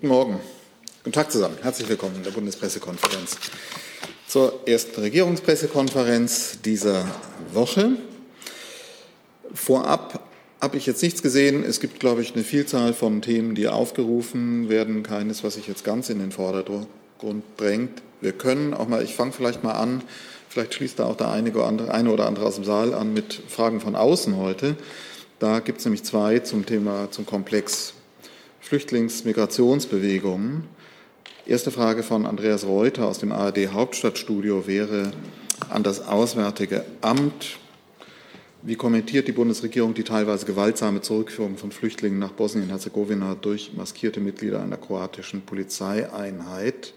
Guten Morgen. Guten Tag zusammen. Herzlich willkommen in der Bundespressekonferenz zur ersten Regierungspressekonferenz dieser Woche. Vorab habe ich jetzt nichts gesehen. Es gibt, glaube ich, eine Vielzahl von Themen, die aufgerufen werden. Keines, was sich jetzt ganz in den Vordergrund drängt. Wir können auch mal, ich fange vielleicht mal an, vielleicht schließt da auch der eine oder andere, eine oder andere aus dem Saal an mit Fragen von außen heute. Da gibt es nämlich zwei zum Thema, zum Komplex Flüchtlingsmigrationsbewegungen. Erste Frage von Andreas Reuter aus dem ARD Hauptstadtstudio wäre an das Auswärtige Amt. Wie kommentiert die Bundesregierung die teilweise gewaltsame Zurückführung von Flüchtlingen nach Bosnien-Herzegowina durch maskierte Mitglieder einer kroatischen Polizeieinheit?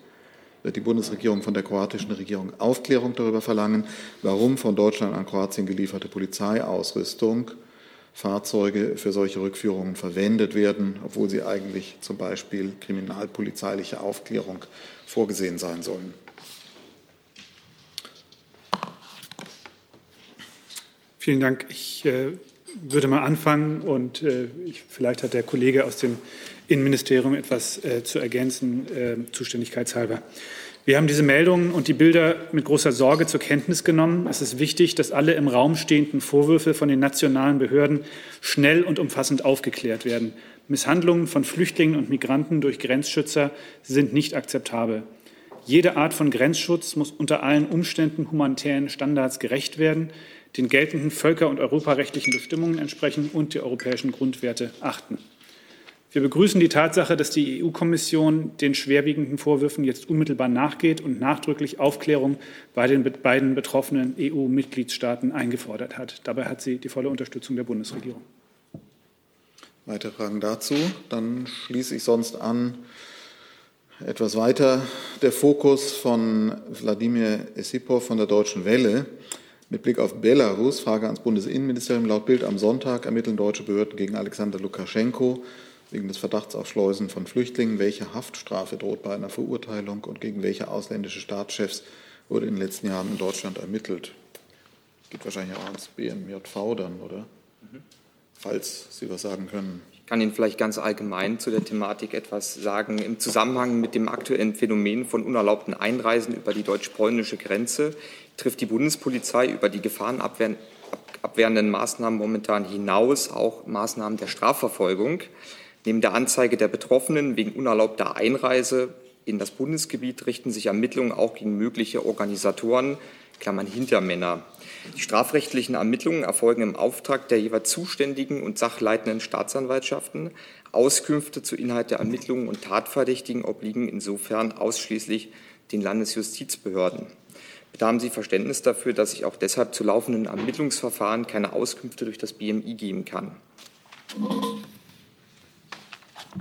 Wird die Bundesregierung von der kroatischen Regierung Aufklärung darüber verlangen, warum von Deutschland an Kroatien gelieferte Polizeiausrüstung Fahrzeuge für solche Rückführungen verwendet werden, obwohl sie eigentlich zum Beispiel kriminalpolizeiliche Aufklärung vorgesehen sein sollen. Vielen Dank. Ich äh, würde mal anfangen und äh, ich, vielleicht hat der Kollege aus dem Innenministerium etwas äh, zu ergänzen, äh, zuständigkeitshalber. Wir haben diese Meldungen und die Bilder mit großer Sorge zur Kenntnis genommen. Es ist wichtig, dass alle im Raum stehenden Vorwürfe von den nationalen Behörden schnell und umfassend aufgeklärt werden. Misshandlungen von Flüchtlingen und Migranten durch Grenzschützer sind nicht akzeptabel. Jede Art von Grenzschutz muss unter allen Umständen humanitären Standards gerecht werden, den geltenden völker- und europarechtlichen Bestimmungen entsprechen und die europäischen Grundwerte achten. Wir begrüßen die Tatsache, dass die EU-Kommission den schwerwiegenden Vorwürfen jetzt unmittelbar nachgeht und nachdrücklich Aufklärung bei den beiden betroffenen EU-Mitgliedstaaten eingefordert hat. Dabei hat sie die volle Unterstützung der Bundesregierung. Weitere Fragen dazu? Dann schließe ich sonst an. Etwas weiter der Fokus von Wladimir Esipov von der Deutschen Welle. Mit Blick auf Belarus, Frage ans Bundesinnenministerium. Laut Bild am Sonntag ermitteln deutsche Behörden gegen Alexander Lukaschenko wegen des Verdachts auf Schleusen von Flüchtlingen. Welche Haftstrafe droht bei einer Verurteilung und gegen welche ausländische Staatschefs wurde in den letzten Jahren in Deutschland ermittelt? Geht wahrscheinlich auch ans BMJV dann, oder? Mhm. Falls Sie was sagen können. Ich kann Ihnen vielleicht ganz allgemein zu der Thematik etwas sagen. Im Zusammenhang mit dem aktuellen Phänomen von unerlaubten Einreisen über die deutsch-polnische Grenze trifft die Bundespolizei über die gefahrenabwehrenden Maßnahmen momentan hinaus auch Maßnahmen der Strafverfolgung. Neben der Anzeige der Betroffenen wegen unerlaubter Einreise in das Bundesgebiet richten sich Ermittlungen auch gegen mögliche Organisatoren, Klammern Hintermänner. Die strafrechtlichen Ermittlungen erfolgen im Auftrag der jeweils zuständigen und sachleitenden Staatsanwaltschaften. Auskünfte zu Inhalt der Ermittlungen und Tatverdächtigen obliegen insofern ausschließlich den Landesjustizbehörden. Bitte haben Sie Verständnis dafür, dass ich auch deshalb zu laufenden Ermittlungsverfahren keine Auskünfte durch das BMI geben kann.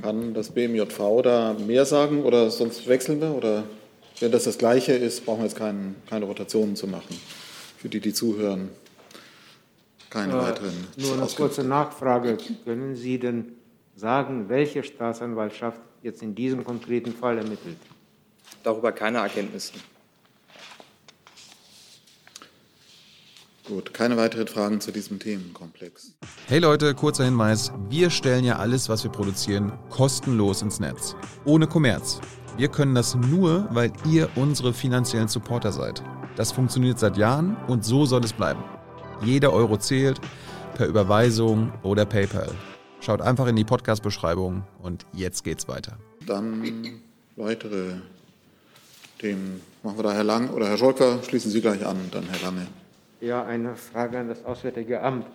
Kann das BMJV da mehr sagen oder sonst wechseln wir? Oder wenn das das Gleiche ist, brauchen wir jetzt kein, keine Rotationen zu machen. Für die, die zuhören, keine äh, weiteren. Nur eine kurze Nachfrage. Können Sie denn sagen, welche Staatsanwaltschaft jetzt in diesem konkreten Fall ermittelt? Darüber keine Erkenntnisse. Gut, keine weiteren Fragen zu diesem Themenkomplex. Hey Leute, kurzer Hinweis. Wir stellen ja alles, was wir produzieren, kostenlos ins Netz. Ohne Kommerz. Wir können das nur, weil ihr unsere finanziellen Supporter seid. Das funktioniert seit Jahren und so soll es bleiben. Jeder Euro zählt, per Überweisung oder PayPal. Schaut einfach in die Podcast-Beschreibung und jetzt geht's weiter. Dann weitere Themen. Machen wir da Herr Lang oder Herr Scholker, schließen Sie gleich an, dann Herr Lange. Ja, eine Frage an das Auswärtige Amt.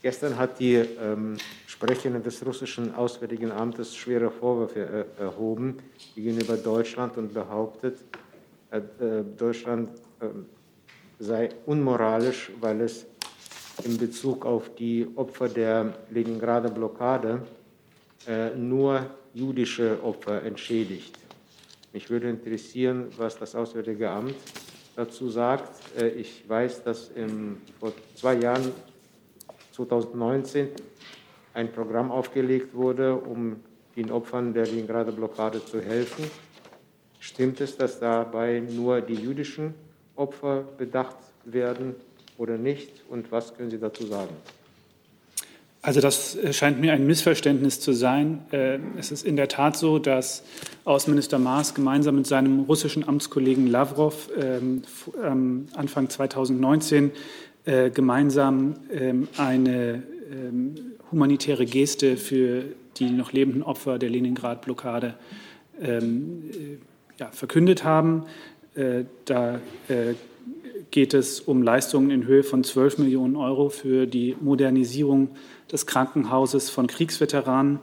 Gestern hat die ähm, Sprecherin des russischen Auswärtigen Amtes schwere Vorwürfe äh, erhoben gegenüber Deutschland und behauptet, äh, äh Deutschland äh, sei unmoralisch, weil es in Bezug auf die Opfer der Leningrader Blockade äh, nur jüdische Opfer entschädigt. Mich würde interessieren, was das Auswärtige Amt dazu sagt. Äh, ich weiß, dass im, vor zwei Jahren, 2019, ein Programm aufgelegt wurde, um den Opfern der Leningrader Blockade zu helfen. Stimmt es, dass dabei nur die jüdischen Opfer bedacht werden oder nicht? Und was können Sie dazu sagen? Also das scheint mir ein Missverständnis zu sein. Äh, es ist in der Tat so, dass Außenminister Maas gemeinsam mit seinem russischen Amtskollegen Lavrov ähm, Anfang 2019 äh, gemeinsam ähm, eine ähm, humanitäre Geste für die noch lebenden Opfer der Leningrad-Blockade äh, verkündet haben. Da geht es um Leistungen in Höhe von 12 Millionen Euro für die Modernisierung des Krankenhauses von Kriegsveteranen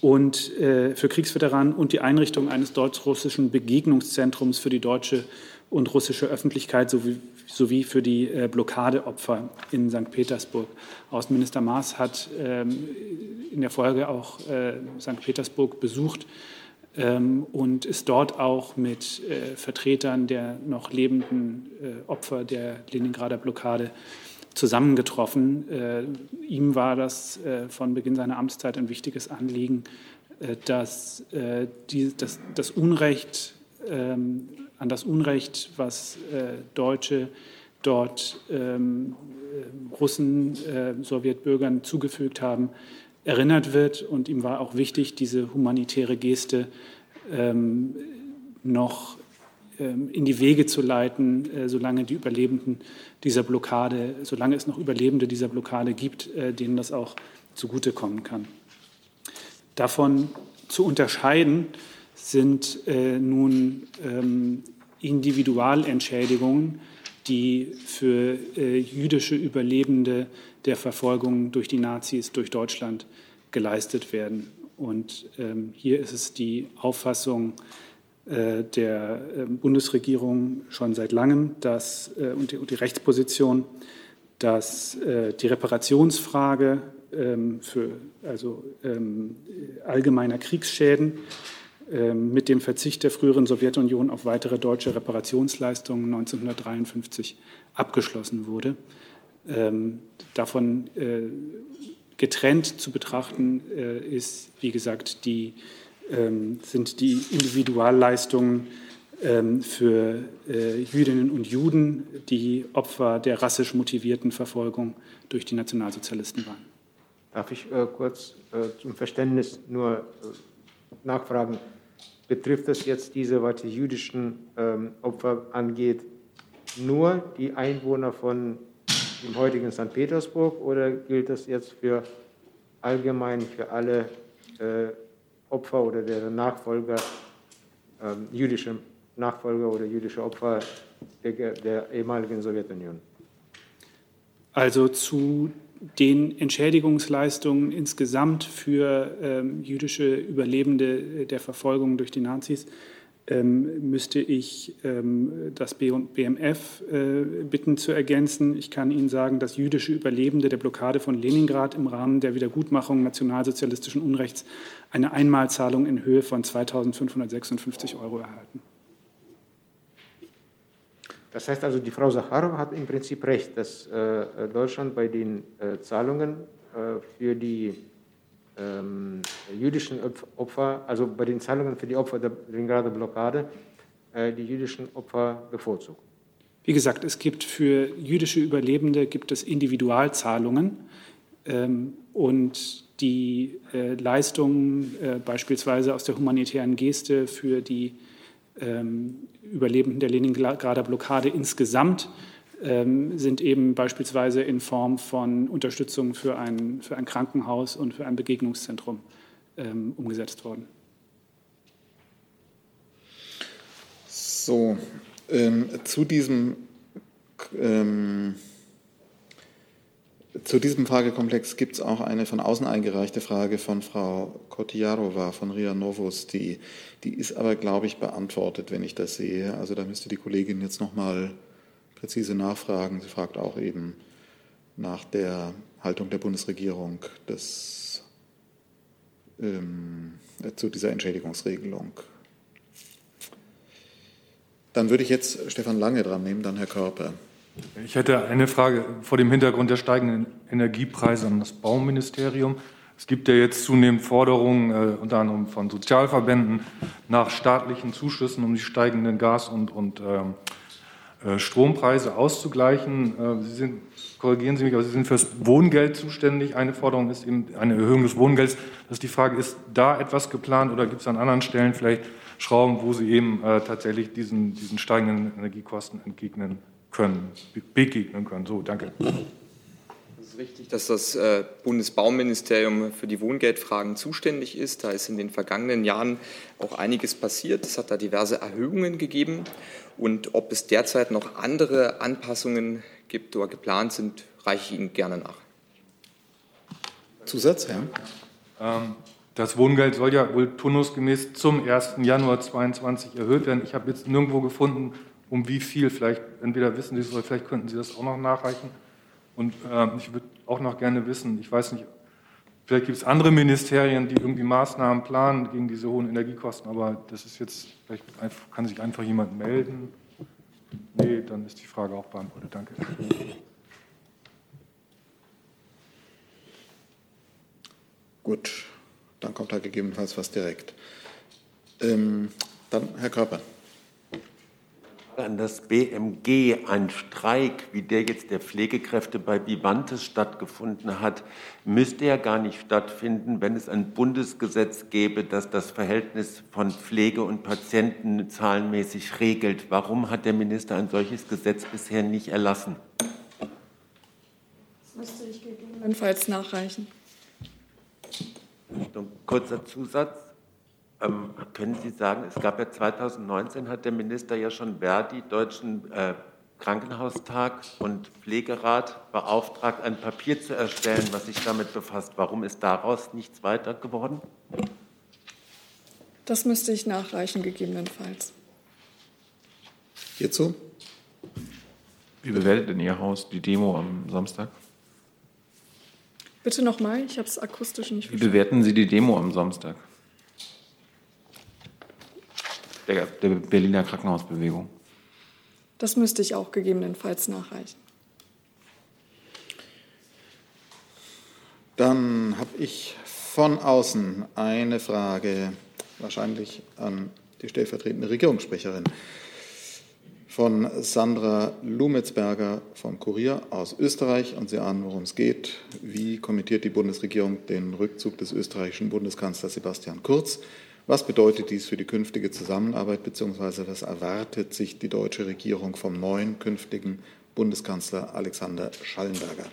und äh, für Kriegsveteranen und die Einrichtung eines deutsch-russischen Begegnungszentrums für die deutsche und russische Öffentlichkeit sowie, sowie für die äh, Blockadeopfer in St. Petersburg. Außenminister Maas hat ähm, in der Folge auch äh, St. Petersburg besucht ähm, und ist dort auch mit äh, Vertretern der noch lebenden äh, Opfer der Leningrader Blockade zusammengetroffen. Äh, ihm war das äh, von Beginn seiner Amtszeit ein wichtiges Anliegen, äh, dass die, das, das, Unrecht ähm, an das Unrecht, was Deutsche dort ähm, Russen, Sowjetbürgern zugefügt haben, erinnert wird. Und ihm war auch wichtig, diese humanitäre Geste ähm, noch in die Wege zu leiten, äh, solange die Überlebenden dieser Blockade, solange es noch Überlebende dieser Blockade gibt, äh, denen das auch zugutekommen kann. Davon zu unterscheiden sind äh, nun ähm, Individualentschädigungen, die für jüdische Überlebende der Verfolgung durch die Nazis durch Deutschland geleistet werden. Und ähm, hier ist es die Auffassung der ähm, Bundesregierung schon seit langem dass, äh, und, die, Rechtsposition, dass äh, die Reparationsfrage ähm, für also allgemeiner Kriegsschäden mit dem Verzicht der früheren Sowjetunion auf weitere deutsche Reparationsleistungen 1953 abgeschlossen wurde. davon getrennt zu betrachten ist, wie gesagt, die ähm, sind die Individualleistungen ähm, für äh, Jüdinnen und Juden, die Opfer der rassisch motivierten Verfolgung durch die Nationalsozialisten waren. Darf ich äh, kurz äh, zum Verständnis nur äh, nachfragen? Betrifft das jetzt diese, was die jüdischen ähm, Opfer angeht, nur die Einwohner von dem heutigen St. Petersburg oder gilt das jetzt für allgemein für alle äh, Opfer oder deren Nachfolger, ähm, jüdische Nachfolger oder jüdische Opfer der, der ehemaligen Sowjetunion? Also zu den Entschädigungsleistungen insgesamt für ähm, jüdische Überlebende der Verfolgung durch die Nazis müsste ich ähm, das BMF äh, bitten zu ergänzen. Ich kann Ihnen sagen, dass jüdische Überlebende der Blockade von Leningrad im Rahmen der Wiedergutmachung nationalsozialistischen Unrechts eine Einmalzahlung in Höhe von 2.556 Euro erhalten. Das heißt also, die Frau Sacharow hat im Prinzip recht, dass äh, Deutschland bei den äh, Zahlungen für die ähm, jüdischen Opfer, also bei den Zahlungen für die Opfer der Leningrader Blockade, äh, die jüdischen Opfer bevorzugt. Wie gesagt, es gibt für jüdische Überlebende gibt es Individualzahlungen ähm, und die äh, Leistungen äh, beispielsweise aus der humanitären Geste für die ähm, Überlebenden der Leningrader Blockade insgesamt sind eben beispielsweise in Form von Unterstützung für ein, für ein Krankenhaus und für ein Begegnungszentrum ähm, umgesetzt worden. So, ähm, zu diesem ähm, zu diesem Fragekomplex gibt es auch eine von außen eingereichte Frage von Frau Kotiarova von RIA Novus. Die, die ist aber, glaube ich, beantwortet, wenn ich das sehe. Also da müsste die Kollegin jetzt noch mal präzise nachfragen. Sie fragt auch eben nach der Haltung der Bundesregierung des, ähm, zu dieser Entschädigungsregelung. Dann würde ich jetzt Stefan Lange dran nehmen, dann Herr Körper. Ich hätte eine Frage vor dem Hintergrund der steigenden Energiepreise an das Bauministerium. Es gibt ja jetzt zunehmend Forderungen, äh, unter anderem von Sozialverbänden, nach staatlichen Zuschüssen, um die steigenden Gas- und, und ähm, äh, Strompreise auszugleichen. Äh, Sie sind, korrigieren Sie mich, aber Sie sind fürs Wohngeld zuständig. Eine Forderung ist eben eine Erhöhung des Wohngelds. Das ist die Frage, ist da etwas geplant oder gibt es an anderen Stellen vielleicht Schrauben, wo Sie eben äh, tatsächlich diesen, diesen steigenden Energiekosten entgegnen können, begegnen können? So, danke. Richtig, dass das Bundesbauministerium für die Wohngeldfragen zuständig ist. Da ist in den vergangenen Jahren auch einiges passiert. Es hat da diverse Erhöhungen gegeben. Und ob es derzeit noch andere Anpassungen gibt oder geplant sind, reiche ich Ihnen gerne nach. Zusatz, ja. Ähm, das Wohngeld soll ja wohl turnusgemäß zum 1. Januar 2022 erhöht werden. Ich habe jetzt nirgendwo gefunden, um wie viel. Vielleicht, entweder wissen Sie es oder vielleicht könnten Sie das auch noch nachreichen. Und äh, ich würde auch noch gerne wissen, ich weiß nicht, vielleicht gibt es andere Ministerien, die irgendwie Maßnahmen planen gegen diese hohen Energiekosten, aber das ist jetzt, vielleicht kann sich einfach jemand melden. Nee, dann ist die Frage auch beantwortet. Danke. Gut, dann kommt halt gegebenenfalls was direkt. Ähm, dann Herr Körper an das BMG ein Streik, wie der jetzt der Pflegekräfte bei Vivantes stattgefunden hat, müsste ja gar nicht stattfinden, wenn es ein Bundesgesetz gäbe, das das Verhältnis von Pflege und Patienten zahlenmäßig regelt. Warum hat der Minister ein solches Gesetz bisher nicht erlassen? Das müsste ich gegebenenfalls nachreichen. Kurzer Zusatz. Ähm, können Sie sagen, es gab ja 2019, hat der Minister ja schon Verdi, Deutschen äh, Krankenhaustag und Pflegerat beauftragt, ein Papier zu erstellen, was sich damit befasst. Warum ist daraus nichts weiter geworden? Das müsste ich nachreichen, gegebenenfalls. Hierzu? Wie bewertet denn Ihr Haus die Demo am Samstag? Bitte nochmal, ich habe es akustisch nicht verstanden. Wie bewerten Sie die Demo am Samstag? Der, der Berliner Krankenhausbewegung. Das müsste ich auch gegebenenfalls nachreichen. Dann habe ich von außen eine Frage, wahrscheinlich an die stellvertretende Regierungssprecherin, von Sandra Lumetzberger vom Kurier aus Österreich. Und Sie ahnen, worum es geht. Wie kommentiert die Bundesregierung den Rückzug des österreichischen Bundeskanzlers Sebastian Kurz? Was bedeutet dies für die künftige Zusammenarbeit bzw. was erwartet sich die deutsche Regierung vom neuen künftigen Bundeskanzler Alexander Schallenberger?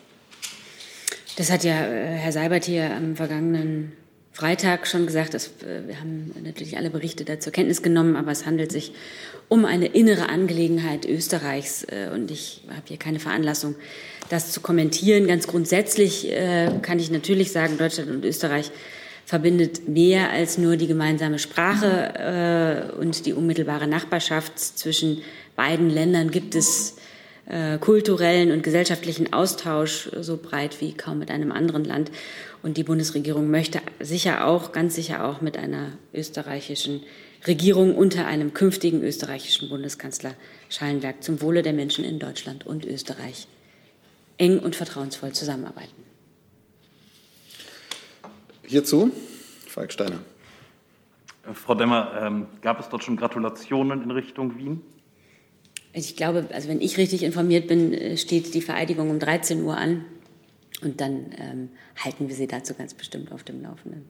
Das hat ja äh, Herr Seibert hier am vergangenen Freitag schon gesagt. Dass, äh, wir haben natürlich alle Berichte da zur Kenntnis genommen, aber es handelt sich um eine innere Angelegenheit Österreichs äh, und ich habe hier keine Veranlassung, das zu kommentieren. Ganz grundsätzlich kann ich natürlich sagen, Deutschland und Österreich verbindet mehr als nur die gemeinsame Sprache äh, und die unmittelbare Nachbarschaft. Zwischen beiden Ländern gibt es äh, kulturellen und gesellschaftlichen Austausch so breit wie kaum mit einem anderen Land. Und die Bundesregierung möchte sicher auch, ganz sicher auch mit einer österreichischen Regierung unter einem künftigen österreichischen Bundeskanzler Schallenberg zum Wohle der Menschen in Deutschland und Österreich eng und vertrauensvoll zusammenarbeiten. Hierzu Falk Steiner. Äh, Frau Demmer, ähm, gab es dort schon Gratulationen in Richtung Wien? Ich glaube, also wenn ich richtig informiert bin, äh, steht die Vereidigung um 13 Uhr an. Und dann ähm, halten wir Sie dazu ganz bestimmt auf dem Laufenden.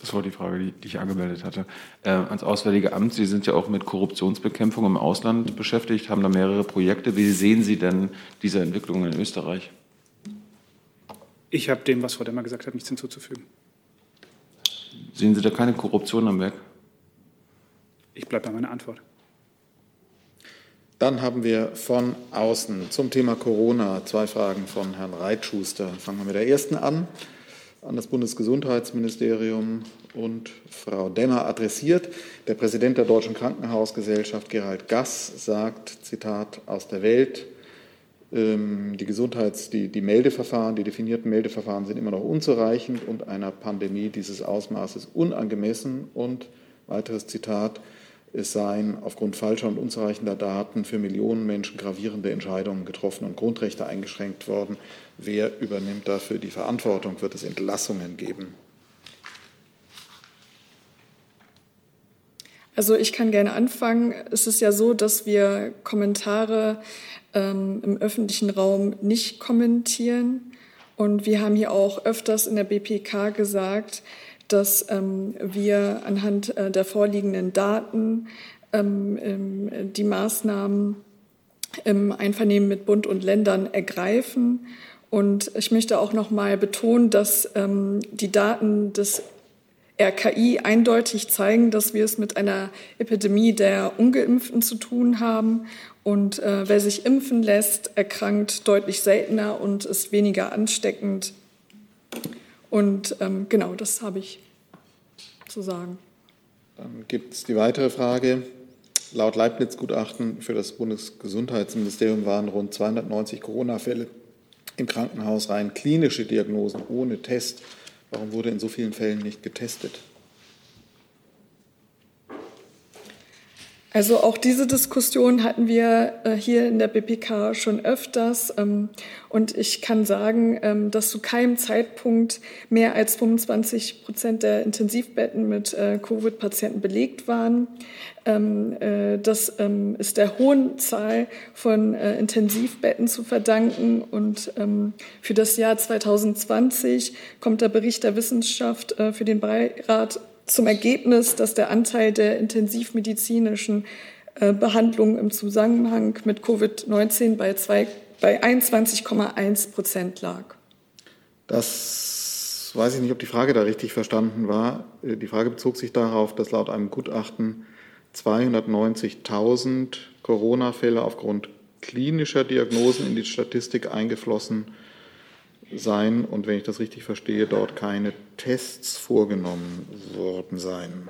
Das war die Frage, die, die ich angemeldet hatte. Äh, ans Auswärtige Amt, Sie sind ja auch mit Korruptionsbekämpfung im Ausland beschäftigt, haben da mehrere Projekte. Wie sehen Sie denn diese Entwicklung in Österreich? Ich habe dem, was Frau Demmer gesagt hat, nichts hinzuzufügen. Sehen Sie da keine Korruption am Werk? Ich bleibe bei meiner Antwort. Dann haben wir von außen zum Thema Corona zwei Fragen von Herrn Reitschuster. Fangen wir mit der ersten an, an das Bundesgesundheitsministerium und Frau Demmer adressiert. Der Präsident der Deutschen Krankenhausgesellschaft, Gerald Gass, sagt, Zitat, aus der Welt, die Gesundheits-, die, die Meldeverfahren, die definierten Meldeverfahren sind immer noch unzureichend und einer Pandemie dieses Ausmaßes unangemessen. Und weiteres Zitat, es seien aufgrund falscher und unzureichender Daten für Millionen Menschen gravierende Entscheidungen getroffen und Grundrechte eingeschränkt worden. Wer übernimmt dafür die Verantwortung? Wird es Entlassungen geben? Also ich kann gerne anfangen. Es ist ja so, dass wir Kommentare ähm, im öffentlichen Raum nicht kommentieren. Und wir haben hier auch öfters in der BPK gesagt, dass ähm, wir anhand äh, der vorliegenden Daten ähm, die Maßnahmen im Einvernehmen mit Bund und Ländern ergreifen. Und ich möchte auch noch mal betonen, dass ähm, die Daten des RKI eindeutig zeigen, dass wir es mit einer Epidemie der Ungeimpften zu tun haben. Und äh, wer sich impfen lässt, erkrankt deutlich seltener und ist weniger ansteckend. Und ähm, genau, das habe ich zu sagen. Dann gibt es die weitere Frage. Laut Leibniz-Gutachten für das Bundesgesundheitsministerium waren rund 290 Corona-Fälle im Krankenhaus rein klinische Diagnosen ohne Test. Warum wurde in so vielen Fällen nicht getestet? Also auch diese Diskussion hatten wir äh, hier in der BPK schon öfters. Ähm, und ich kann sagen, ähm, dass zu keinem Zeitpunkt mehr als 25 Prozent der Intensivbetten mit äh, Covid-Patienten belegt waren. Ähm, äh, das ist der hohen Zahl von Intensivbetten zu verdanken. Und für das Jahr 2020 kommt der Bericht der Wissenschaft für den Beirat zum Ergebnis, dass der Anteil der intensivmedizinischen äh, Behandlungen im Zusammenhang mit Covid-19 bei, bei 21,1 Prozent lag. Das weiß ich nicht, ob die Frage da richtig verstanden war. Äh, die Frage bezog sich darauf, dass laut einem Gutachten 290.000 Corona-Fälle aufgrund klinischer Diagnosen in die Statistik eingeflossen sind sein und wenn ich das richtig verstehe, dort keine Tests vorgenommen worden sein.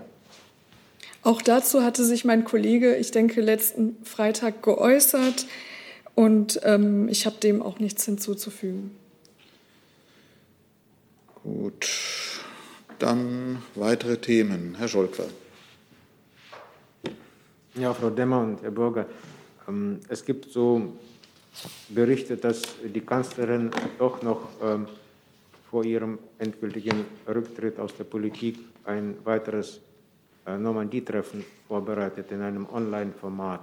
Auch dazu hatte sich mein Kollege, ich denke, letzten Freitag geäußert und ähm, ich habe dem auch nichts hinzuzufügen. Gut, dann weitere Themen. Herr Scholkwer. Ja, Frau Demmer und Herr Bürger, ähm, es gibt so berichtet, dass die Kanzlerin doch noch ähm, vor ihrem endgültigen Rücktritt aus der Politik ein weiteres äh, Normandie-Treffen vorbereitet in einem Online-Format.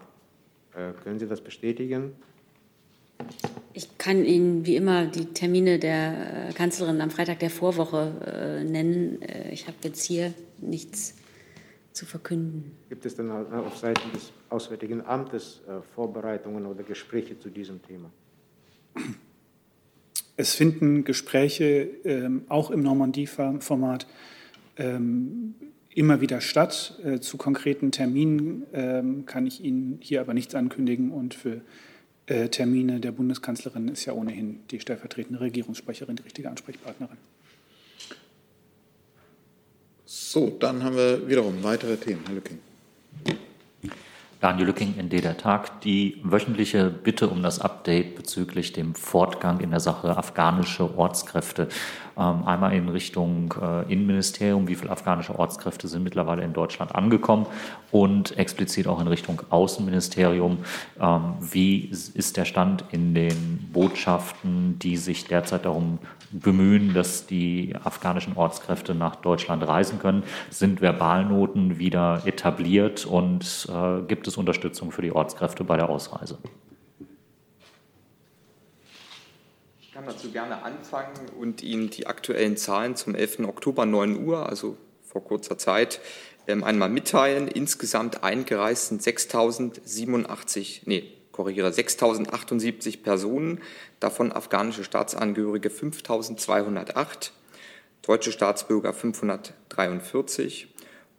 Äh, können Sie das bestätigen? Ich kann Ihnen wie immer die Termine der äh, Kanzlerin am Freitag der Vorwoche äh, nennen. Äh, ich habe jetzt hier nichts zu verkünden. Gibt es denn auf Seiten des Auswärtigen Amtes äh, Vorbereitungen oder Gespräche zu diesem Thema? Es finden Gespräche ähm, auch im Normandie-Format ähm, immer wieder statt. Äh, zu konkreten Terminen ähm, kann ich Ihnen hier aber nichts ankündigen und für äh, Termine der Bundeskanzlerin ist ja ohnehin die stellvertretende Regierungssprecherin die richtige Ansprechpartnerin. So, dann haben wir wiederum weitere Themen. Herr Lücking. Daniel Lücking, in der Tag. Die wöchentliche Bitte um das Update bezüglich dem Fortgang in der Sache afghanische Ortskräfte. Ähm, einmal in Richtung äh, Innenministerium, wie viele afghanische Ortskräfte sind mittlerweile in Deutschland angekommen und explizit auch in Richtung Außenministerium. Ähm, wie ist der Stand in den Botschaften, die sich derzeit darum bemühen, dass die afghanischen Ortskräfte nach Deutschland reisen können? Sind Verbalnoten wieder etabliert und äh, gibt es Unterstützung für die Ortskräfte bei der Ausreise? Ich kann dazu gerne anfangen und Ihnen die aktuellen Zahlen zum 11. Oktober 9 Uhr, also vor kurzer Zeit, ähm, einmal mitteilen. Insgesamt eingereist sind 6.087, nee, korrigiere, 6.078 Personen, davon afghanische Staatsangehörige 5.208, deutsche Staatsbürger 543,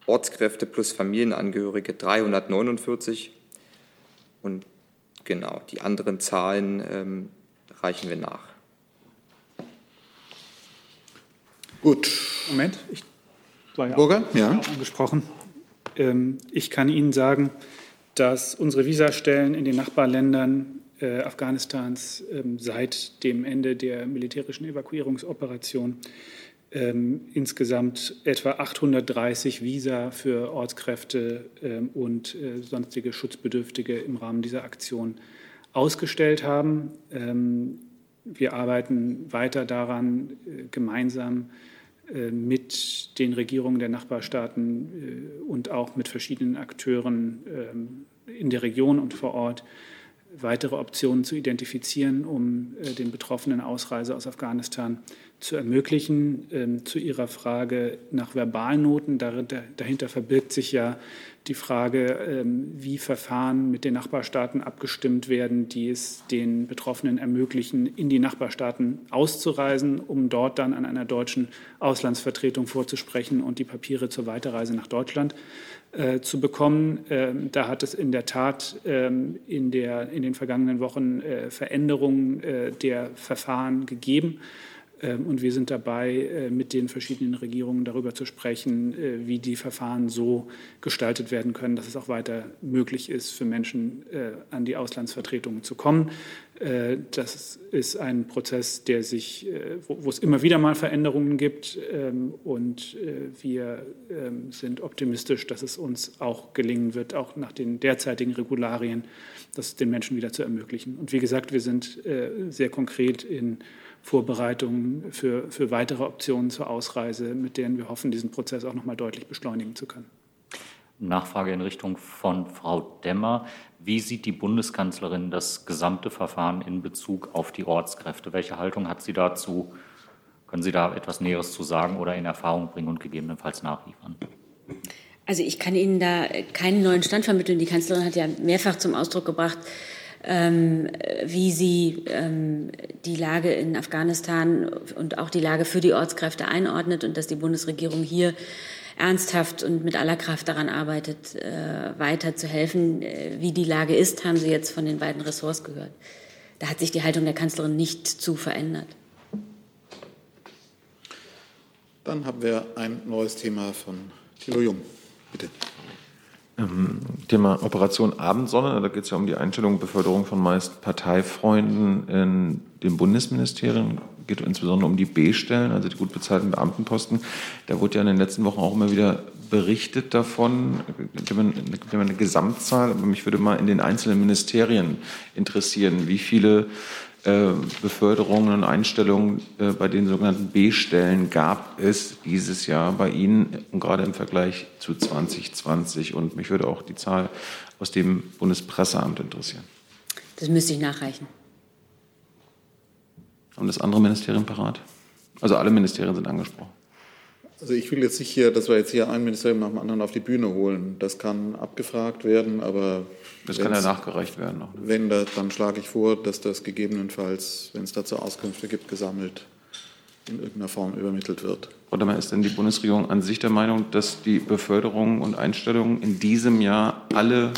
Ortskräfte plus Familienangehörige 349 und genau, die anderen Zahlen ähm, reichen wir nach. Gut. Moment, ich war ja Burger, ja. angesprochen. Ähm, ich kann Ihnen sagen, dass unsere Visastellen in den Nachbarländern äh, Afghanistans ähm, seit dem Ende der militärischen Evakuierungsoperation ähm, insgesamt etwa 830 Visa für Ortskräfte ähm, und äh, sonstige Schutzbedürftige im Rahmen dieser Aktion ausgestellt haben. Ähm, wir arbeiten weiter daran, äh, gemeinsam äh, mit den Regierungen der Nachbarstaaten äh, und auch mit verschiedenen Akteuren ähm, in der Region und vor Ort weitere Optionen zu identifizieren, um äh, den Betroffenen Ausreise aus Afghanistan zu ermöglichen. Ähm, zu Ihrer Frage nach Verbalnoten, dahinter verbirgt sich ja die Frage, ähm, wie Verfahren mit den Nachbarstaaten abgestimmt werden, die es den Betroffenen ermöglichen, in die Nachbarstaaten auszureisen, um dort dann an einer deutschen Auslandsvertretung vorzusprechen und die Papiere zur Weiterreise nach Deutschland äh, zu bekommen. Ähm, da hat es in der Tat ähm, in, der, in den vergangenen Wochen äh, Veränderungen äh, der Verfahren gegeben. Ähm, und wir sind dabei, äh, mit den verschiedenen Regierungen darüber zu sprechen, äh, wie die Verfahren so gestaltet werden können, dass es auch weiter möglich ist, für Menschen äh, an die Auslandsvertretungen zu kommen. Das ist ein Prozess, der sich, wo es immer wieder mal Veränderungen gibt. Ähm, und wir ähm, sind optimistisch, dass es uns auch gelingen wird, auch nach den derzeitigen Regularien, das den Menschen wieder zu ermöglichen. Und wie gesagt, wir sind sehr konkret in Vorbereitungen für, für weitere Optionen zur Ausreise, mit denen wir hoffen, diesen Prozess auch noch mal deutlich beschleunigen zu können. Nachfrage in Richtung von Frau Demmer. Wie sieht die Bundeskanzlerin das gesamte Verfahren in Bezug auf die Ortskräfte? Welche Haltung hat sie dazu? Können Sie da etwas Näheres zu sagen oder in Erfahrung bringen und gegebenenfalls nachliefern? Also ich kann Ihnen da keinen neuen Stand vermitteln. Die Kanzlerin hat ja mehrfach zum Ausdruck gebracht, ähm, wie sie ähm, die Lage in Afghanistan und auch die Lage für die Ortskräfte einordnet und dass die Bundesregierung hier ernsthaft und mit aller Kraft daran arbeitet, äh, weiter zu helfen. Äh, wie die Lage ist, haben Sie jetzt von den beiden Ressorts gehört. Da hat sich die Haltung der Kanzlerin nicht zu verändert. Dann haben wir ein neues Thema von Thilo Jung. Bitte. Ähm, Thema Operation Abendsonne, da geht es ja um die Einstellung und Beförderung von meist Parteifreunden in den Bundesministerien, geht insbesondere um die B-Stellen, also die gut bezahlten Beamtenposten. Da wurde ja in den letzten Wochen auch immer wieder berichtet davon, gibt immer eine Gesamtzahl, aber mich würde mal in den einzelnen Ministerien interessieren, wie viele Beförderungen und Einstellungen äh, bei den sogenannten B-Stellen gab es dieses Jahr bei Ihnen und gerade im Vergleich zu 2020. Und mich würde auch die Zahl aus dem Bundespresseamt interessieren. Das müsste ich nachreichen. Haben das andere Ministerien parat? Also alle Ministerien sind angesprochen. Also ich will jetzt nicht hier, dass wir jetzt hier ein Ministerium nach dem anderen auf die Bühne holen. Das kann abgefragt werden, aber das kann ja nachgereicht werden. Noch? Wenn das, dann schlage ich vor, dass das gegebenenfalls, wenn es dazu Auskünfte gibt, gesammelt in irgendeiner Form übermittelt wird. Oder ist denn die Bundesregierung an sich der Meinung, dass die Beförderungen und Einstellungen in diesem Jahr alle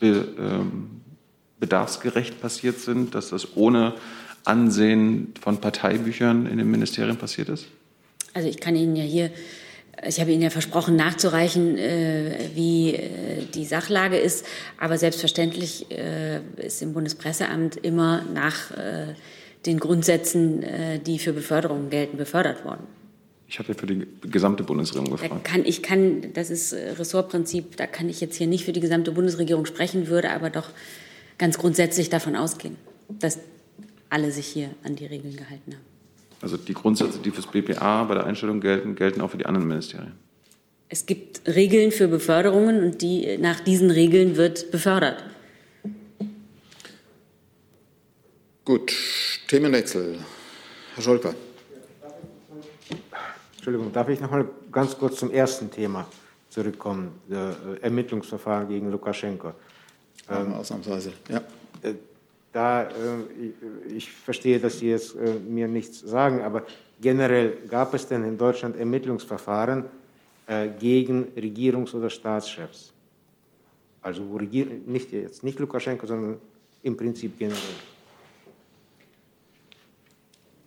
be, ähm, bedarfsgerecht passiert sind, dass das ohne Ansehen von Parteibüchern in den Ministerien passiert ist? Also ich kann Ihnen ja hier, ich habe Ihnen ja versprochen, nachzureichen, äh, wie äh, die Sachlage ist. Aber selbstverständlich äh, ist im Bundespresseamt immer nach äh, den Grundsätzen, äh, die für Beförderungen gelten, befördert worden. Ich hatte für die gesamte Bundesregierung gefragt. Da kann, ich kann, das ist äh, Ressortprinzip, da kann ich jetzt hier nicht für die gesamte Bundesregierung sprechen, würde aber doch ganz grundsätzlich davon ausgehen, dass alle sich hier an die Regeln gehalten haben. Also die Grundsätze, die fürs BPA bei der Einstellung gelten, gelten auch für die anderen Ministerien. Es gibt Regeln für Beförderungen und die, nach diesen Regeln wird befördert. Gut, Themenwechsel. Herr Scholper. Entschuldigung, darf ich noch mal ganz kurz zum ersten Thema zurückkommen, äh, Ermittlungsverfahren gegen Lukaschenko. Ähm, ausnahmsweise, ja. Da, äh, ich verstehe, dass Sie jetzt äh, mir nichts sagen, aber generell gab es denn in Deutschland Ermittlungsverfahren äh, gegen Regierungs- oder Staatschefs? Also wo Regier nicht jetzt nicht Lukaschenko, sondern im Prinzip generell.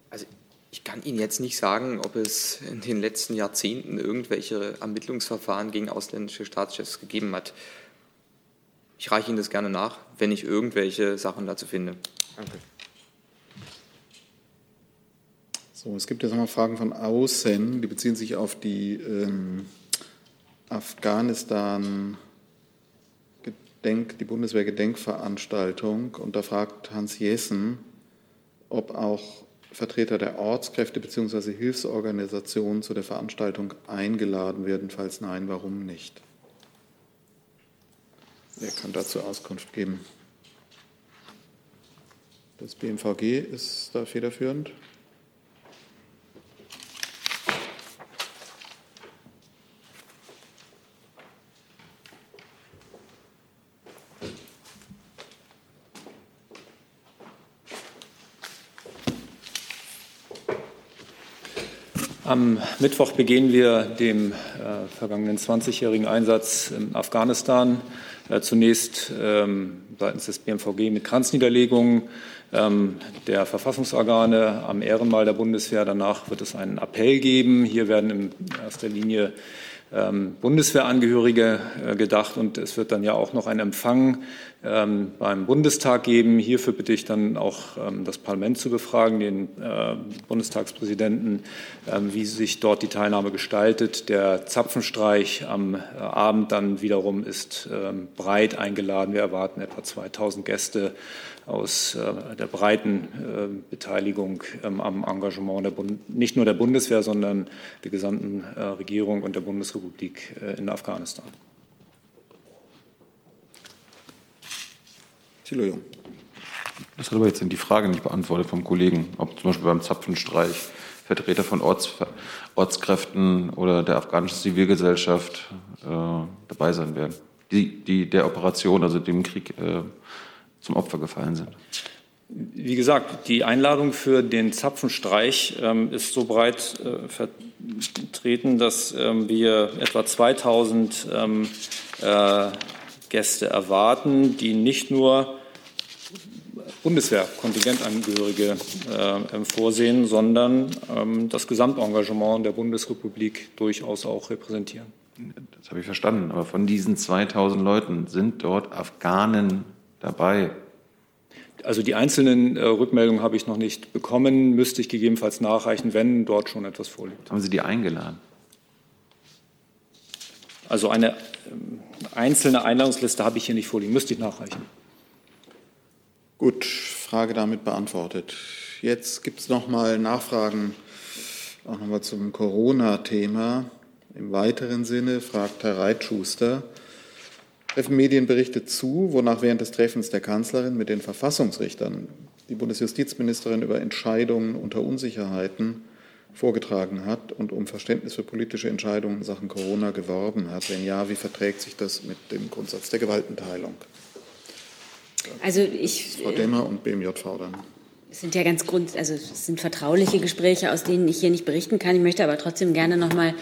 Also ich kann Ihnen jetzt nicht sagen, ob es in den letzten Jahrzehnten irgendwelche Ermittlungsverfahren gegen ausländische Staatschefs gegeben hat. Ich reiche Ihnen das gerne nach, wenn ich irgendwelche Sachen dazu finde. Danke. So, es gibt jetzt nochmal Fragen von außen, die beziehen sich auf die ähm, Afghanistan Gedenk, die Bundeswehr-Gedenkveranstaltung. Und da fragt Hans Jessen, ob auch Vertreter der Ortskräfte bzw. Hilfsorganisationen zu der Veranstaltung eingeladen werden? Falls nein, warum nicht? Wer kann dazu Auskunft geben? Das BMVG ist da federführend. Am Mittwoch begehen wir dem äh, vergangenen 20-jährigen Einsatz in Afghanistan. Äh, zunächst ähm, seitens des BMVG mit Kranzniederlegungen ähm, der Verfassungsorgane am Ehrenmal der Bundeswehr. Danach wird es einen Appell geben. Hier werden in erster Linie Bundeswehrangehörige äh, gedacht und es wird dann ja auch noch ein Empfang ähm, beim Bundestag geben. Hierfür bitte ich dann auch ähm, das Parlament zu befragen, den äh, Bundestagspräsidenten, wie sich dort die Teilnahme gestaltet. Der Zapfenstreich am äh, Abend dann wiederum ist breit eingeladen. Wir erwarten etwa 2000 Gäste aus der breiten Beteiligung am Engagement der Bund nicht nur der Bundeswehr, sondern der gesamten Regierung und der Bundesrepublik in Afghanistan. Thilo Jung. Das hat aber jetzt die Frage nicht beantwortet vom Kollegen, ob zum Beispiel beim Zapfenstreich Vertreter von Orts, Ortskräften oder der afghanischen Zivilgesellschaft äh, dabei sein werden, die, die der Operation, also dem Krieg, äh, zum Opfer gefallen sind. Wie gesagt, die Einladung für den Zapfenstreich ähm, ist so breit äh, vertreten, dass ähm, wir etwa 2000 ähm, äh, Gäste erwarten, die nicht nur Bundeswehrkontingentangehörige äh, vorsehen, sondern ähm, das Gesamtengagement der Bundesrepublik durchaus auch repräsentieren. Das habe ich verstanden. Aber von diesen 2000 Leuten sind dort Afghanen dabei. Also die einzelnen äh, Rückmeldungen habe ich noch nicht bekommen, müsste ich gegebenenfalls nachreichen, wenn dort schon etwas vorliegt. Haben Sie die eingeladen? Also eine ähm, einzelne Einladungsliste habe ich hier nicht vorliegen, müsste ich nachreichen. Gut, Frage damit beantwortet. Jetzt gibt es noch mal Nachfragen auch nochmal zum Corona-Thema. Im weiteren Sinne fragt Herr Reitschuster, treffen Medienberichte zu, wonach während des Treffens der Kanzlerin mit den Verfassungsrichtern die Bundesjustizministerin über Entscheidungen unter Unsicherheiten vorgetragen hat und um Verständnis für politische Entscheidungen in Sachen Corona geworben hat? Wenn ja, wie verträgt sich das mit dem Grundsatz der Gewaltenteilung? Also ich. Frau Demmer und BMJV dann. Es sind ja ganz grund, also es sind vertrauliche Gespräche, aus denen ich hier nicht berichten kann. Ich möchte aber trotzdem gerne noch mal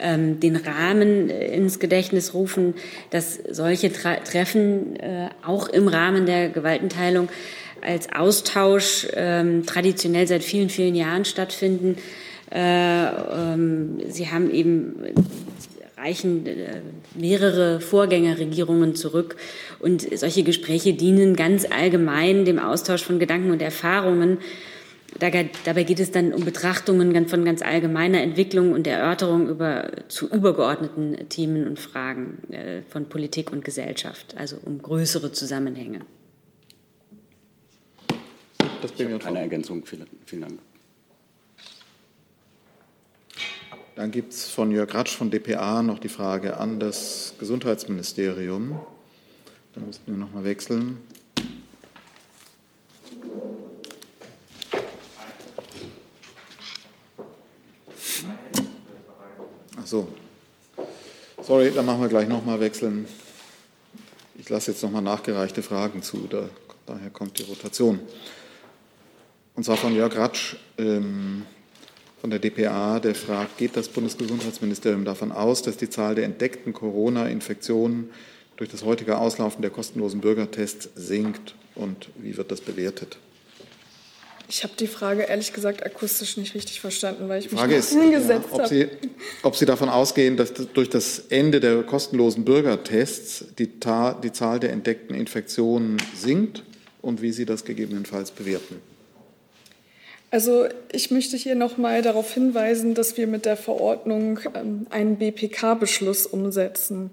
ähm, den Rahmen äh, ins Gedächtnis rufen, dass solche Tra Treffen äh, auch im Rahmen der Gewaltenteilung als Austausch ähm, traditionell seit vielen, vielen Jahren stattfinden. Äh, ähm, sie haben eben reichen äh, mehrere Vorgängerregierungen zurück. Und solche Gespräche dienen ganz allgemein dem Austausch von Gedanken und Erfahrungen. Dabei geht es dann um Betrachtungen von ganz allgemeiner Entwicklung und Erörterung über, zu übergeordneten Themen und Fragen äh, von Politik und Gesellschaft, also um größere Zusammenhänge. Das Eine Ergänzung, vielen, vielen Dank. Dann gibt es von Jörg Ratsch von dpa noch die Frage an das Gesundheitsministerium. Da müssten wir noch mal wechseln. Ach so. Sorry, dann machen wir gleich noch mal wechseln. Ich lasse jetzt noch mal nachgereichte Fragen zu. Da, daher kommt die Rotation. Und zwar von Jörg Ratsch. Ähm, von der dpa, der fragt, geht das Bundesgesundheitsministerium davon aus, dass die Zahl der entdeckten Corona-Infektionen durch das heutige Auslaufen der kostenlosen Bürgertests sinkt und wie wird das bewertet? Ich habe die Frage ehrlich gesagt akustisch nicht richtig verstanden, weil ich die Frage mich ist, hingesetzt ja, ob, Sie, ob Sie davon ausgehen, dass durch das Ende der kostenlosen Bürgertests die, die Zahl der entdeckten Infektionen sinkt und wie Sie das gegebenenfalls bewerten. Also ich möchte hier noch mal darauf hinweisen, dass wir mit der Verordnung ähm, einen BPK-Beschluss umsetzen.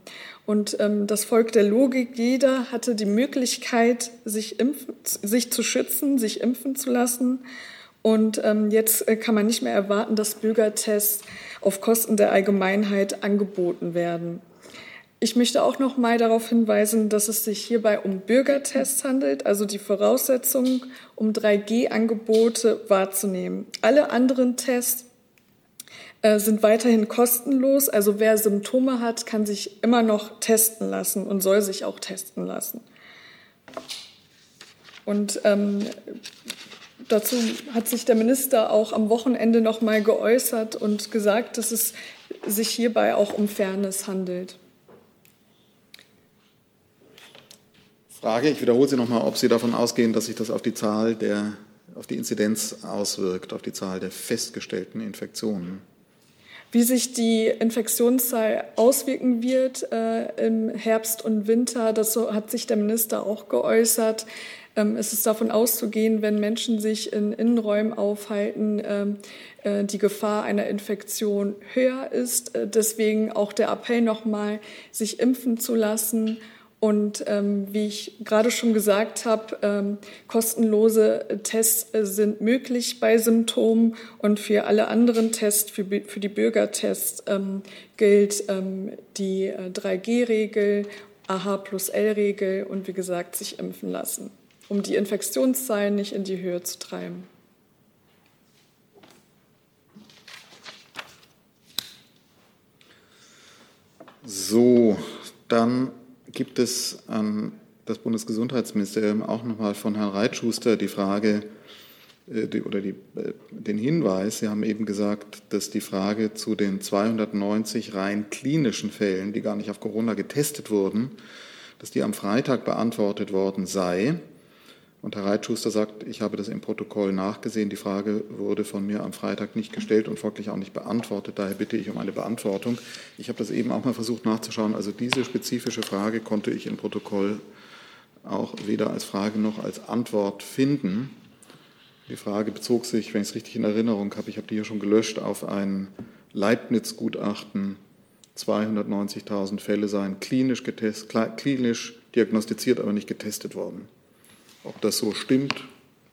Und ähm, das Volk der Logik, jeder hatte die Möglichkeit, sich, impfen, sich zu schützen, sich impfen zu lassen. Und ähm, jetzt äh, kann man nicht mehr erwarten, dass Bürgertests auf Kosten der Allgemeinheit angeboten werden. Ich möchte auch noch mal darauf hinweisen, dass es sich hierbei um Bürgertests handelt, also die Voraussetzung, um 3G-Angebote wahrzunehmen. Alle anderen Tests äh, sind weiterhin kostenlos. Also wer Symptome hat, kann sich immer noch testen lassen und soll sich auch testen lassen. Und ähm, dazu hat sich der Minister auch am Wochenende noch mal geäußert und gesagt, dass es sich hierbei auch um Fairness handelt. Frage, ich wiederhole sie nochmal, ob Sie davon ausgehen, dass sich das auf die Zahl der, auf die Inzidenz auswirkt, auf die Zahl der festgestellten Infektionen. Wie sich die Infektionszahl auswirken wird äh, im Herbst und Winter, das hat sich der Minister auch geäußert. Ähm, es ist davon auszugehen, wenn Menschen sich in Innenräumen aufhalten, ähm, äh, die Gefahr einer Infektion höher ist. Äh, deswegen auch der Appell nochmal, sich impfen zu lassen und ähm, wie ich gerade schon gesagt habe, ähm, kostenlose Tests äh, sind möglich bei Symptomen und für alle anderen Tests, für, für die Bürgertests ähm, gilt ähm, die äh, 3G-Regel, AH plus L-Regel und wie gesagt sich impfen lassen, um die Infektionszahlen nicht in die Höhe zu treiben. So, dann gibt es an das Bundesgesundheitsministerium auch nochmal von Herrn Reitschuster die Frage äh, die, oder die, äh, den Hinweis, Sie haben eben gesagt, dass die Frage zu den 290 rein klinischen Fällen, die gar nicht auf Corona getestet wurden, dass die am Freitag beantwortet worden sei. Und Herr Reitschuster sagt, ich habe das im Protokoll nachgesehen. Die Frage wurde von mir am Freitag nicht gestellt und folglich auch nicht beantwortet. Daher bitte ich um eine Beantwortung. Ich habe das eben auch mal versucht nachzuschauen. Also diese spezifische Frage konnte ich im Protokoll auch weder als Frage noch als Antwort finden. Die Frage bezog sich, wenn ich es richtig in Erinnerung habe, ich habe die hier schon gelöscht, auf ein Leibniz-Gutachten. 290.000 Fälle seien klinisch, getest, klinisch diagnostiziert, aber nicht getestet worden. Ob das so stimmt,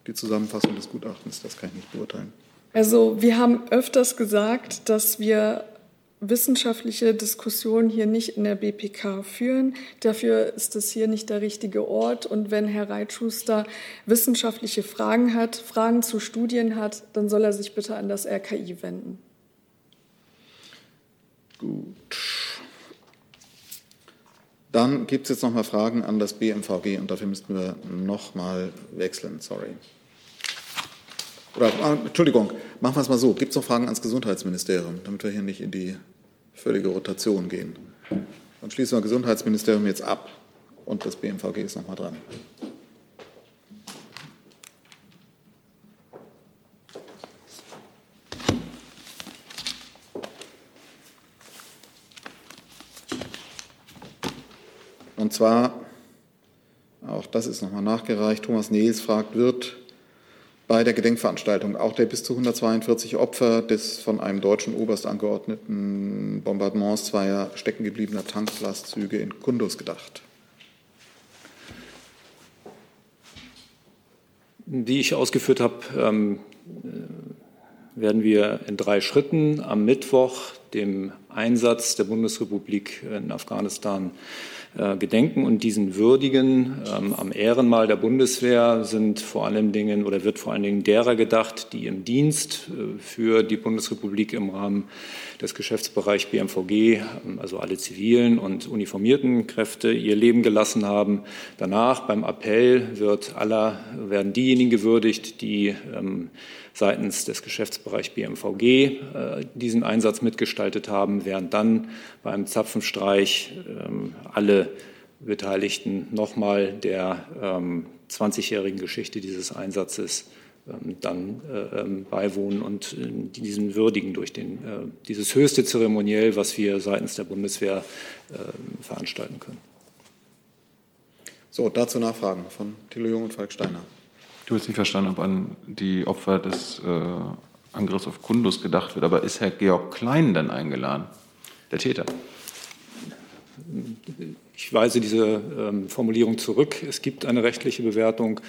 die Zusammenfassung des Gutachtens, das kann ich nicht beurteilen. Also wir haben öfters gesagt, dass wir wissenschaftliche Diskussionen hier nicht in der BPK führen. Dafür ist es hier nicht der richtige Ort. Und wenn Herr Reitschuster wissenschaftliche Fragen hat, Fragen zu Studien hat, dann soll er sich bitte an das RKI wenden. Gut. Dann gibt es jetzt noch mal Fragen an das BMVG und dafür müssten wir noch mal wechseln. Sorry. Oder, äh, Entschuldigung, machen wir es mal so. Gibt es noch Fragen ans Gesundheitsministerium, damit wir hier nicht in die völlige Rotation gehen? Dann schließen wir Gesundheitsministerium jetzt ab und das BMVG ist noch mal dran. Und zwar, auch das ist nochmal nachgereicht, Thomas Nehls fragt, wird bei der Gedenkveranstaltung auch der bis zu 142 Opfer des von einem deutschen Oberst angeordneten Bombardements zweier steckengebliebener Tanklastzüge in Kundus gedacht? Die ich ausgeführt habe, ähm, werden wir in drei Schritten am Mittwoch dem Einsatz der Bundesrepublik in Afghanistan äh, gedenken und diesen würdigen. Ähm, am Ehrenmal der Bundeswehr sind vor allen Dingen oder wird vor allen Dingen derer gedacht, die im Dienst äh, für die Bundesrepublik im Rahmen des Geschäftsbereichs BMVG, ähm, also alle zivilen und uniformierten Kräfte, ihr Leben gelassen haben. Danach beim Appell wird aller, werden diejenigen gewürdigt, die ähm, seitens des Geschäftsbereichs BMVG äh, diesen Einsatz mitgestaltet haben, während dann beim Zapfenstreich ähm, alle Beteiligten nochmal der ähm, 20-jährigen Geschichte dieses Einsatzes ähm, dann äh, ähm, beiwohnen und äh, diesen würdigen durch den, äh, dieses höchste Zeremoniell, was wir seitens der Bundeswehr äh, veranstalten können. So, dazu Nachfragen von Thilo Jung und Falk Steiner. Du hast nicht verstanden, ob an die Opfer des äh, Angriffs auf Kundus gedacht wird. Aber ist Herr Georg Klein denn eingeladen, der Täter? Ich weise diese ähm, Formulierung zurück. Es gibt eine rechtliche Bewertung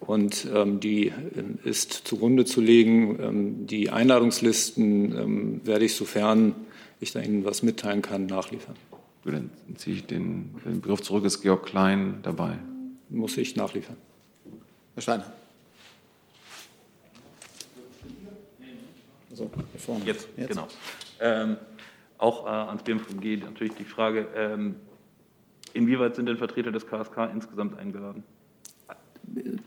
Und ähm, die ähm, ist zugrunde zu legen. Ähm, die Einladungslisten ähm, werde ich, sofern ich da Ihnen was mitteilen kann, nachliefern. Dann ziehe ich den, den Begriff zurück, ist Georg Klein dabei? Muss ich nachliefern. Herr Steiner. So, Jetzt, Jetzt, genau. Ähm, auch äh, ans BMVG natürlich die Frage, ähm, inwieweit sind denn Vertreter des KSK insgesamt eingeladen?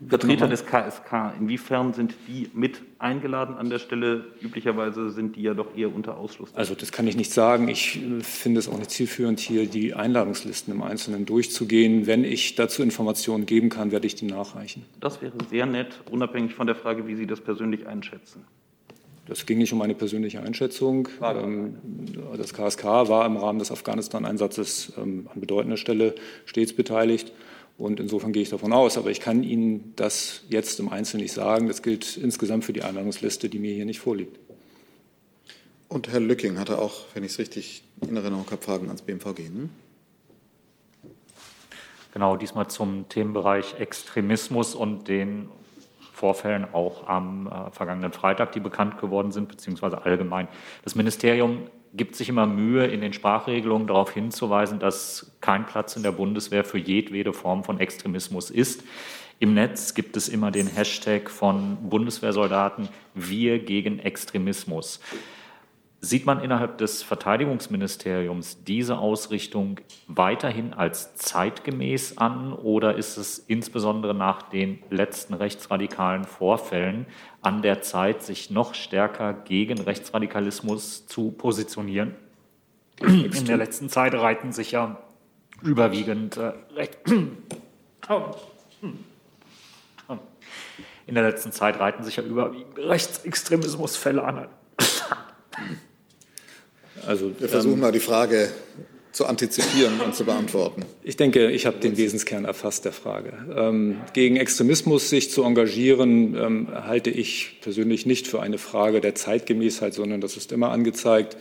Vertreter des KSK, inwiefern sind die mit eingeladen an der Stelle? Üblicherweise sind die ja doch eher unter Ausschluss. Also das kann ich nicht sagen. Ich äh, finde es auch nicht zielführend, hier die Einladungslisten im Einzelnen durchzugehen. Wenn ich dazu Informationen geben kann, werde ich die nachreichen. Das wäre sehr nett, unabhängig von der Frage, wie Sie das persönlich einschätzen. Das ging nicht um eine persönliche Einschätzung. Ähm, das KSK war im Rahmen des Afghanistan-Einsatzes ähm, an bedeutender Stelle stets beteiligt. Und insofern gehe ich davon aus. Aber ich kann Ihnen das jetzt im Einzelnen nicht sagen. Das gilt insgesamt für die Einladungsliste, die mir hier nicht vorliegt. Und Herr Lücking hatte auch, wenn ich es richtig in Erinnerung habe, Fragen ans BMVG. Ne? Genau, diesmal zum Themenbereich Extremismus und den Vorfällen auch am äh, vergangenen Freitag, die bekannt geworden sind, beziehungsweise allgemein. Das Ministerium gibt sich immer Mühe, in den Sprachregelungen darauf hinzuweisen, dass kein Platz in der Bundeswehr für jedwede Form von Extremismus ist. Im Netz gibt es immer den Hashtag von Bundeswehrsoldaten Wir gegen Extremismus. Sieht man innerhalb des Verteidigungsministeriums diese Ausrichtung weiterhin als zeitgemäß an oder ist es insbesondere nach den letzten rechtsradikalen Vorfällen an der Zeit, sich noch stärker gegen Rechtsradikalismus zu positionieren? In der letzten Zeit reiten sich ja überwiegend äh, oh. in der letzten Zeit reiten sich ja überwiegend Rechtsextremismusfälle an. Also, Wir versuchen ähm, mal die Frage zu antizipieren und zu beantworten. Ich denke, ich habe den Wesenskern erfasst der Frage. Ähm, gegen Extremismus sich zu engagieren, ähm, halte ich persönlich nicht für eine Frage der Zeitgemäßheit, sondern das ist immer angezeigt.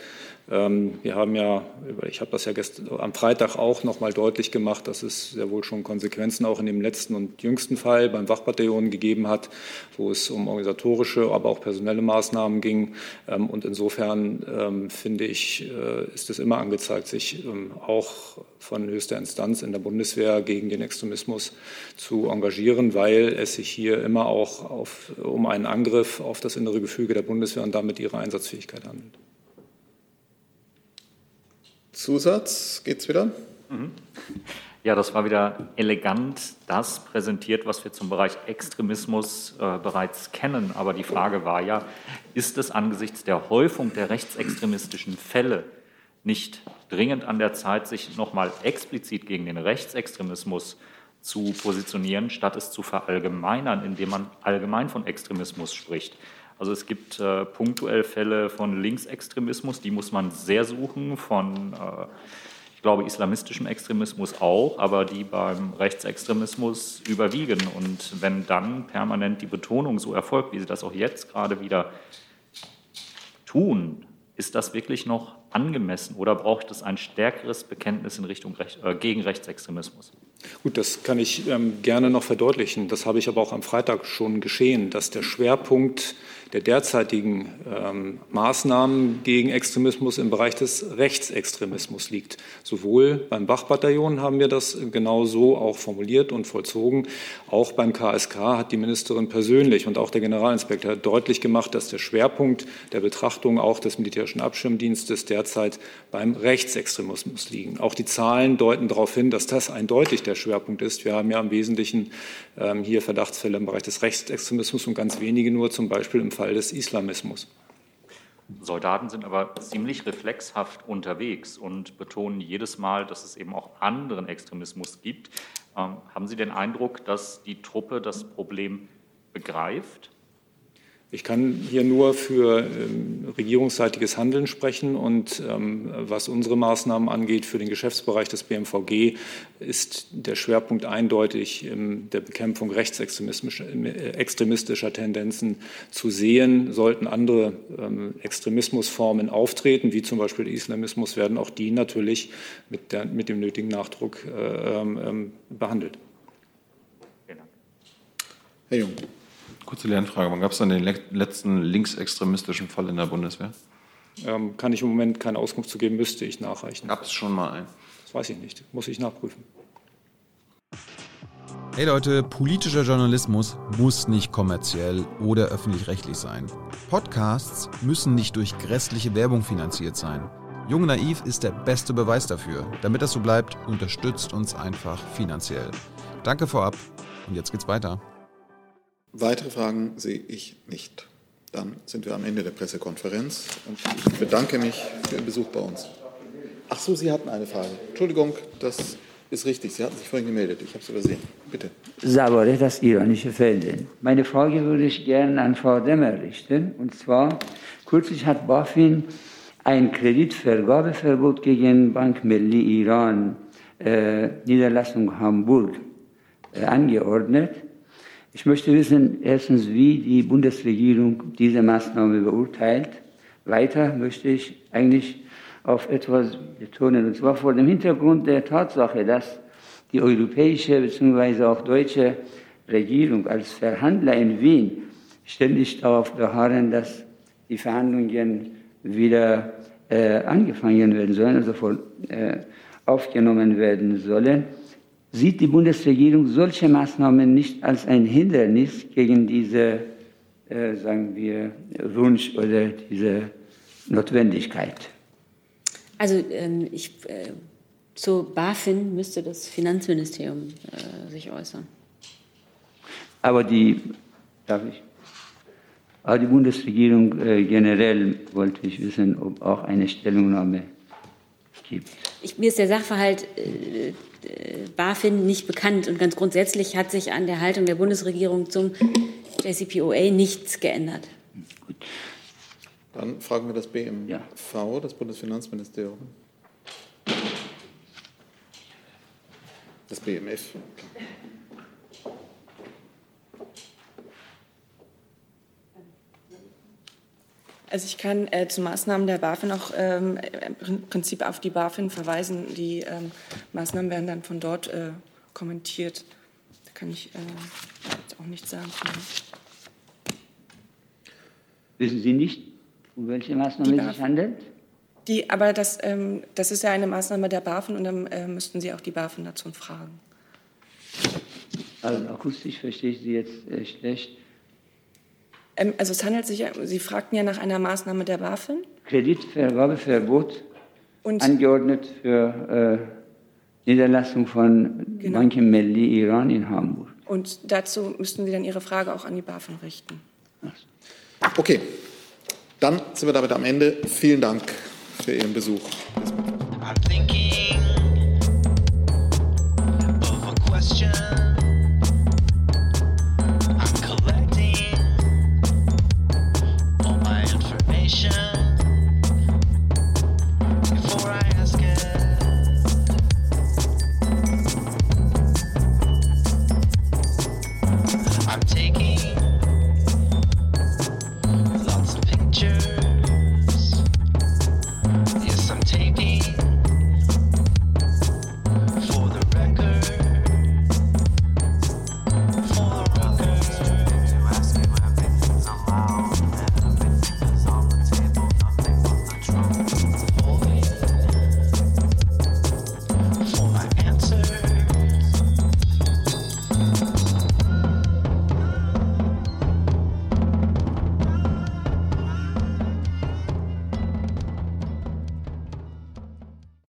Ähm, wir haben ja, ich habe das ja gestern, am Freitag auch noch mal deutlich gemacht, dass es sehr wohl schon Konsequenzen auch in dem letzten und jüngsten Fall beim Wachbataillon gegeben hat, wo es um organisatorische, aber auch personelle Maßnahmen ging. Ähm, und insofern ähm, finde ich, äh, ist es immer angezeigt, sich auch von höchster Instanz in der Bundeswehr gegen den Extremismus zu engagieren, weil es sich hier immer auch auf, um einen Angriff auf das innere Gefüge der Bundeswehr und damit ihre Einsatzfähigkeit handelt. Zusatz, geht's wieder? Mhm. Ja, das war wieder elegant das präsentiert, was wir zum Bereich Extremismus äh, bereits kennen. Aber die Frage war ja, ist es angesichts der Häufung der rechtsextremistischen Fälle nicht dringend an der Zeit, sich nochmal explizit gegen den Rechtsextremismus zu positionieren, statt es zu verallgemeinern, indem man allgemein von Extremismus spricht? Also es gibt äh, punktuell Fälle von Linksextremismus, die muss man sehr suchen, von, äh, ich glaube, islamistischem Extremismus auch, aber die beim Rechtsextremismus überwiegen. Und wenn dann permanent die Betonung so erfolgt, wie sie das auch jetzt gerade wieder tun, ist das wirklich noch angemessen oder braucht es ein stärkeres Bekenntnis in Richtung Recht, äh, gegen Rechtsextremismus? Gut, das kann ich ähm, gerne noch verdeutlichen. Das habe ich aber auch am Freitag schon geschehen, dass der Schwerpunkt der derzeitigen ähm, Maßnahmen gegen Extremismus im Bereich des Rechtsextremismus liegt. Sowohl beim Bach-Bataillon haben wir das genau so auch formuliert und vollzogen. Auch beim KSK hat die Ministerin persönlich und auch der Generalinspektor deutlich gemacht, dass der Schwerpunkt der Betrachtung auch des militärischen Abschirmdienstes derzeit beim Rechtsextremismus liegen. Auch die Zahlen deuten darauf hin, dass das eindeutig der Schwerpunkt ist. Wir haben ja im Wesentlichen ähm, hier Verdachtsfälle im Bereich des Rechtsextremismus und ganz wenige nur zum Beispiel im Fall des Islamismus. Soldaten sind aber ziemlich reflexhaft unterwegs und betonen jedes Mal, dass es eben auch anderen Extremismus gibt. Ähm, haben Sie den Eindruck, dass die Truppe das Problem begreift? Ich kann hier nur für ähm, regierungsseitiges Handeln sprechen und ähm, was unsere Maßnahmen angeht für den Geschäftsbereich des BMVG ist der Schwerpunkt eindeutig in der Bekämpfung rechtsextremistischer Tendenzen zu sehen. Sollten andere ähm, Extremismusformen auftreten, wie zum Beispiel Islamismus, werden auch die natürlich mit, der, mit dem nötigen Nachdruck äh, ähm, behandelt. Herr Jung. Kurze Lernfrage. Wann gab es dann den letzten linksextremistischen Fall in der Bundeswehr? Ähm, kann ich im Moment keine Auskunft zu geben, müsste ich nachreichen. Gab es schon mal einen? Das weiß ich nicht. Muss ich nachprüfen. Hey Leute, politischer Journalismus muss nicht kommerziell oder öffentlich-rechtlich sein. Podcasts müssen nicht durch grässliche Werbung finanziert sein. Jung Naiv ist der beste Beweis dafür. Damit das so bleibt, unterstützt uns einfach finanziell. Danke vorab und jetzt geht's weiter. Weitere Fragen sehe ich nicht. Dann sind wir am Ende der Pressekonferenz und ich bedanke mich für Ihren Besuch bei uns. Ach so, Sie hatten eine Frage. Entschuldigung, das ist richtig. Sie hatten sich vorhin gemeldet. Ich habe es übersehen. Bitte. Sabore, das iranische Fernsehen. Meine Frage würde ich gerne an Frau Demmer richten. Und zwar, kürzlich hat BaFin ein Kreditvergabeverbot gegen Bank Melli Iran, äh, Niederlassung Hamburg, äh, angeordnet. Ich möchte wissen, erstens, wie die Bundesregierung diese Maßnahme beurteilt. Weiter möchte ich eigentlich auf etwas betonen, und zwar vor dem Hintergrund der Tatsache, dass die europäische bzw. auch deutsche Regierung als Verhandler in Wien ständig darauf beharren, dass die Verhandlungen wieder äh, angefangen werden sollen, also voll, äh, aufgenommen werden sollen sieht die Bundesregierung solche Maßnahmen nicht als ein Hindernis gegen diese, äh, sagen wir, Wunsch oder diese Notwendigkeit? Also ähm, ich, äh, zu BaFin müsste das Finanzministerium äh, sich äußern. Aber die, darf ich? Aber die Bundesregierung äh, generell wollte ich wissen, ob auch eine Stellungnahme gibt. Ich, mir ist der Sachverhalt äh, BaFin nicht bekannt. Und ganz grundsätzlich hat sich an der Haltung der Bundesregierung zum JCPOA nichts geändert. Dann fragen wir das BMV, ja. das Bundesfinanzministerium. Das BMF. Also ich kann äh, zu Maßnahmen der BaFin auch ähm, im Prinzip auf die BaFin verweisen. Die ähm, Maßnahmen werden dann von dort äh, kommentiert. Da kann ich äh, auch nichts sagen. Wissen Sie nicht, um welche Maßnahmen es sich handelt? Die, aber das, ähm, das ist ja eine Maßnahme der BaFin und dann äh, müssten Sie auch die BaFin dazu fragen. Also akustisch verstehe ich Sie jetzt äh, schlecht. Ähm, also es handelt sich, Sie fragten ja nach einer Maßnahme der BaFin. Kreditvergabeverbot und angeordnet für äh, Niederlassung von genau. Banken Melli Iran in Hamburg. Und dazu müssten Sie dann Ihre Frage auch an die BaFin richten. Okay, dann sind wir damit am Ende. Vielen Dank für Ihren Besuch.